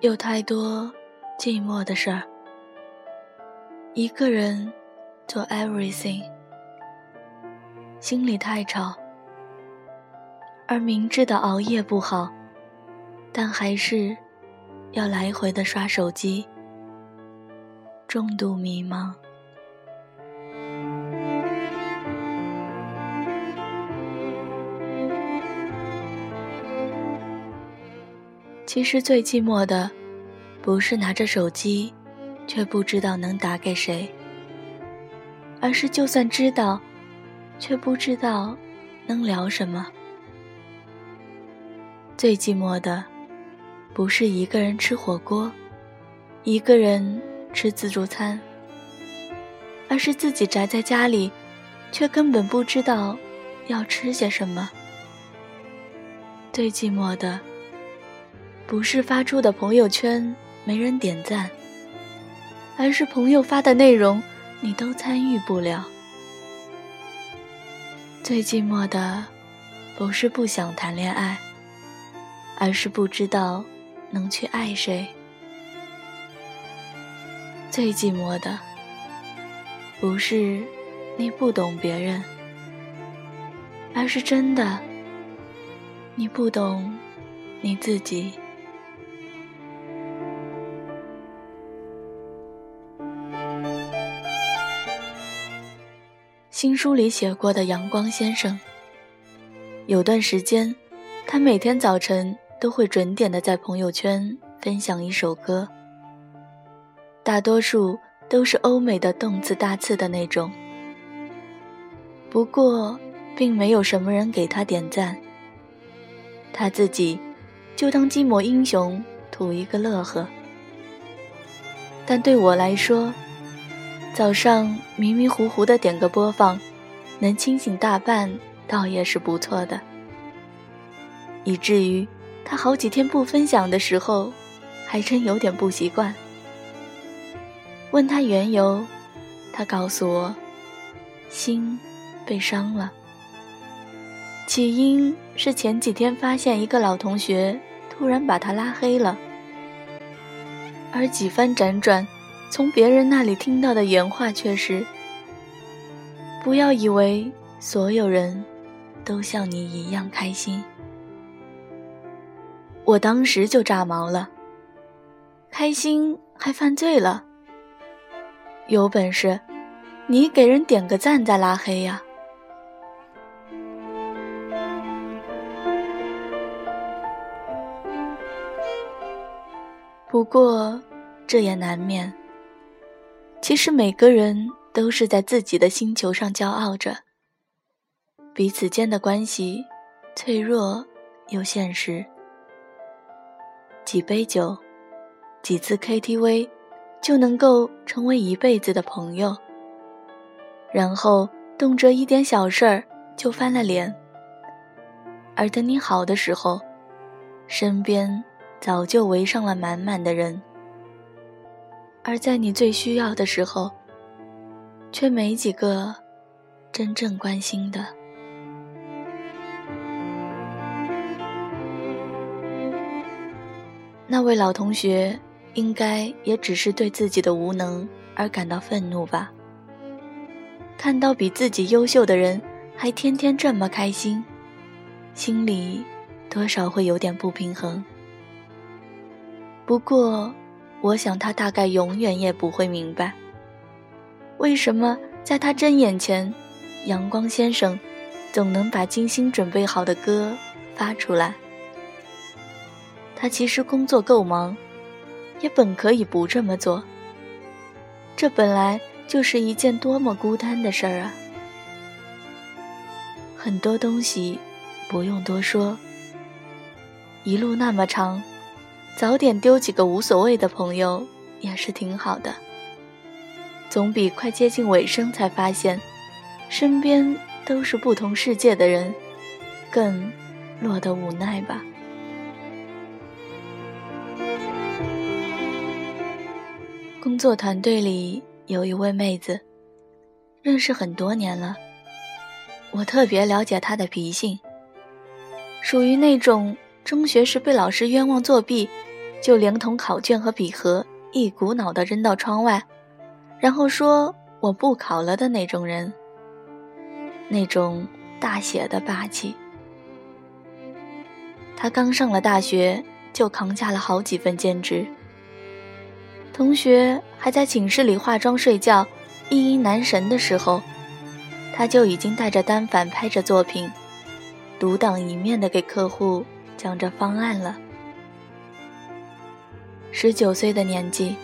有太多寂寞的事儿，一个人做 everything，心里太吵，而明智的熬夜不好，但还是要来回的刷手机，重度迷茫。其实最寂寞的，不是拿着手机，却不知道能打给谁，而是就算知道，却不知道能聊什么。最寂寞的，不是一个人吃火锅，一个人吃自助餐，而是自己宅在家里，却根本不知道要吃些什么。最寂寞的。不是发出的朋友圈没人点赞，而是朋友发的内容你都参与不了。最寂寞的，不是不想谈恋爱，而是不知道能去爱谁。最寂寞的，不是你不懂别人，而是真的你不懂你自己。新书里写过的阳光先生，有段时间，他每天早晨都会准点的在朋友圈分享一首歌，大多数都是欧美的动次大次的那种。不过，并没有什么人给他点赞，他自己就当寂寞英雄图一个乐呵。但对我来说，早上迷迷糊糊的点个播放，能清醒大半，倒也是不错的。以至于他好几天不分享的时候，还真有点不习惯。问他缘由，他告诉我，心被伤了。起因是前几天发现一个老同学突然把他拉黑了，而几番辗转。从别人那里听到的原话却是：“不要以为所有人都像你一样开心。”我当时就炸毛了，开心还犯罪了？有本事，你给人点个赞再拉黑呀！不过，这也难免。其实每个人都是在自己的星球上骄傲着，彼此间的关系脆弱又现实。几杯酒，几次 KTV，就能够成为一辈子的朋友。然后动辄一点小事儿就翻了脸，而等你好的时候，身边早就围上了满满的人。而在你最需要的时候，却没几个真正关心的。那位老同学应该也只是对自己的无能而感到愤怒吧？看到比自己优秀的人还天天这么开心，心里多少会有点不平衡。不过。我想他大概永远也不会明白，为什么在他睁眼前，阳光先生总能把精心准备好的歌发出来。他其实工作够忙，也本可以不这么做。这本来就是一件多么孤单的事儿啊！很多东西不用多说，一路那么长。早点丢几个无所谓的朋友也是挺好的，总比快接近尾声才发现身边都是不同世界的人更落得无奈吧。工作团队里有一位妹子，认识很多年了，我特别了解她的脾性，属于那种中学时被老师冤枉作弊。就连同考卷和笔盒一股脑的扔到窗外，然后说我不考了的那种人，那种大写的霸气。他刚上了大学，就扛下了好几份兼职。同学还在寝室里化妆睡觉，意淫男神的时候，他就已经带着单反拍着作品，独当一面的给客户讲着方案了。十九岁的年纪，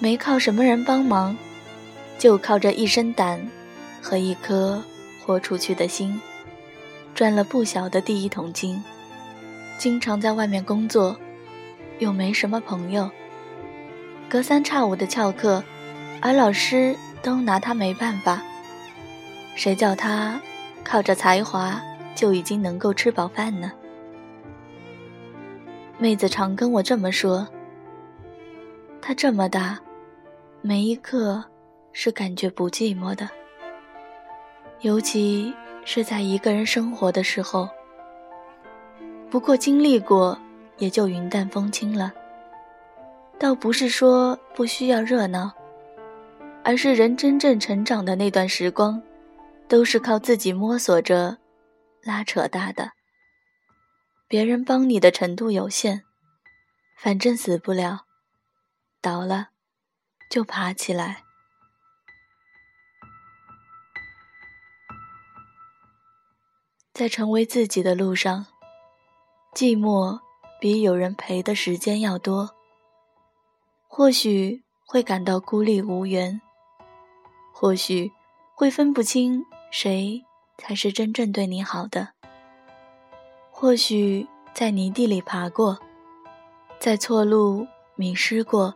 没靠什么人帮忙，就靠着一身胆和一颗豁出去的心，赚了不小的第一桶金。经常在外面工作，又没什么朋友，隔三差五的翘课，而老师都拿他没办法。谁叫他靠着才华就已经能够吃饱饭呢？妹子常跟我这么说。她这么大，每一刻是感觉不寂寞的，尤其是在一个人生活的时候。不过经历过，也就云淡风轻了。倒不是说不需要热闹，而是人真正成长的那段时光，都是靠自己摸索着拉扯大的。别人帮你的程度有限，反正死不了，倒了就爬起来。在成为自己的路上。寂寞比有人陪的时间要多，或许会感到孤立无援，或许会分不清谁才是真正对你好的，或许在泥地里爬过，在错路迷失过，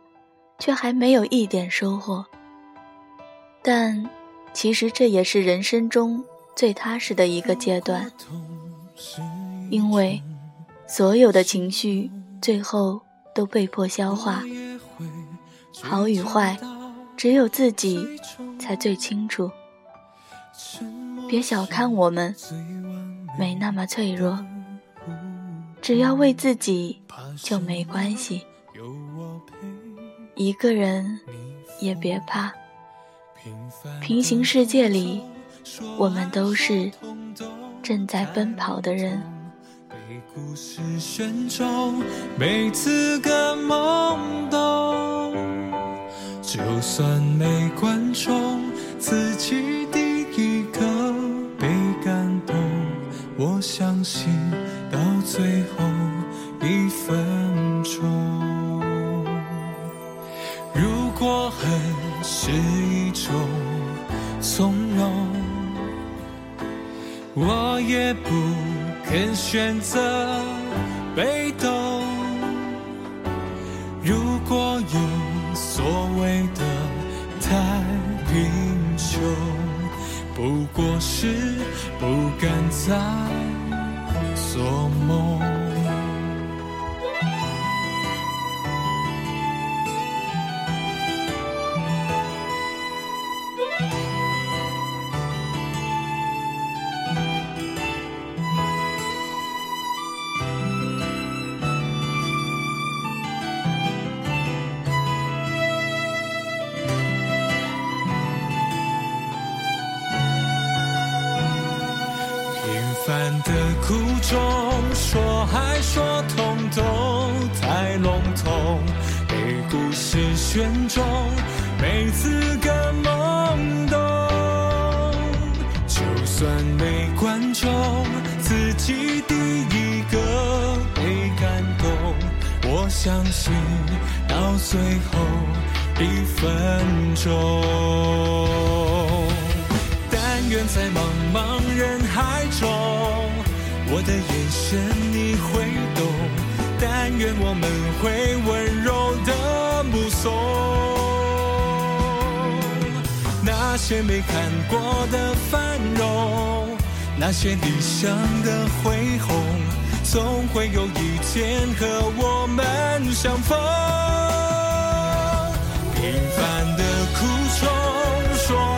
却还没有一点收获。但其实这也是人生中最踏实的一个阶段，因为。所有的情绪最后都被迫消化，好与坏，只有自己才最清楚。别小看我们，没那么脆弱，只要为自己就没关系。一个人也别怕，平行世界里，我们都是正在奔跑的人。故事选中，每次个懵懂。就算没观众，自己相信到最后一分钟，如果恨是一种从容，我也不。肯选择被动。如果有所谓的太贫穷，不过是不敢再做梦。凡的苦衷，说还说通通太笼统，被故事选中每次个懵懂，就算没观众，自己第一个被感动。我相信到最后一分钟，但愿在茫茫人海中，我的眼神你会懂。但愿我们会温柔的。目送那些没看过的繁荣，那些理想的恢宏，总会有一天和我们相逢。平凡的苦衷，说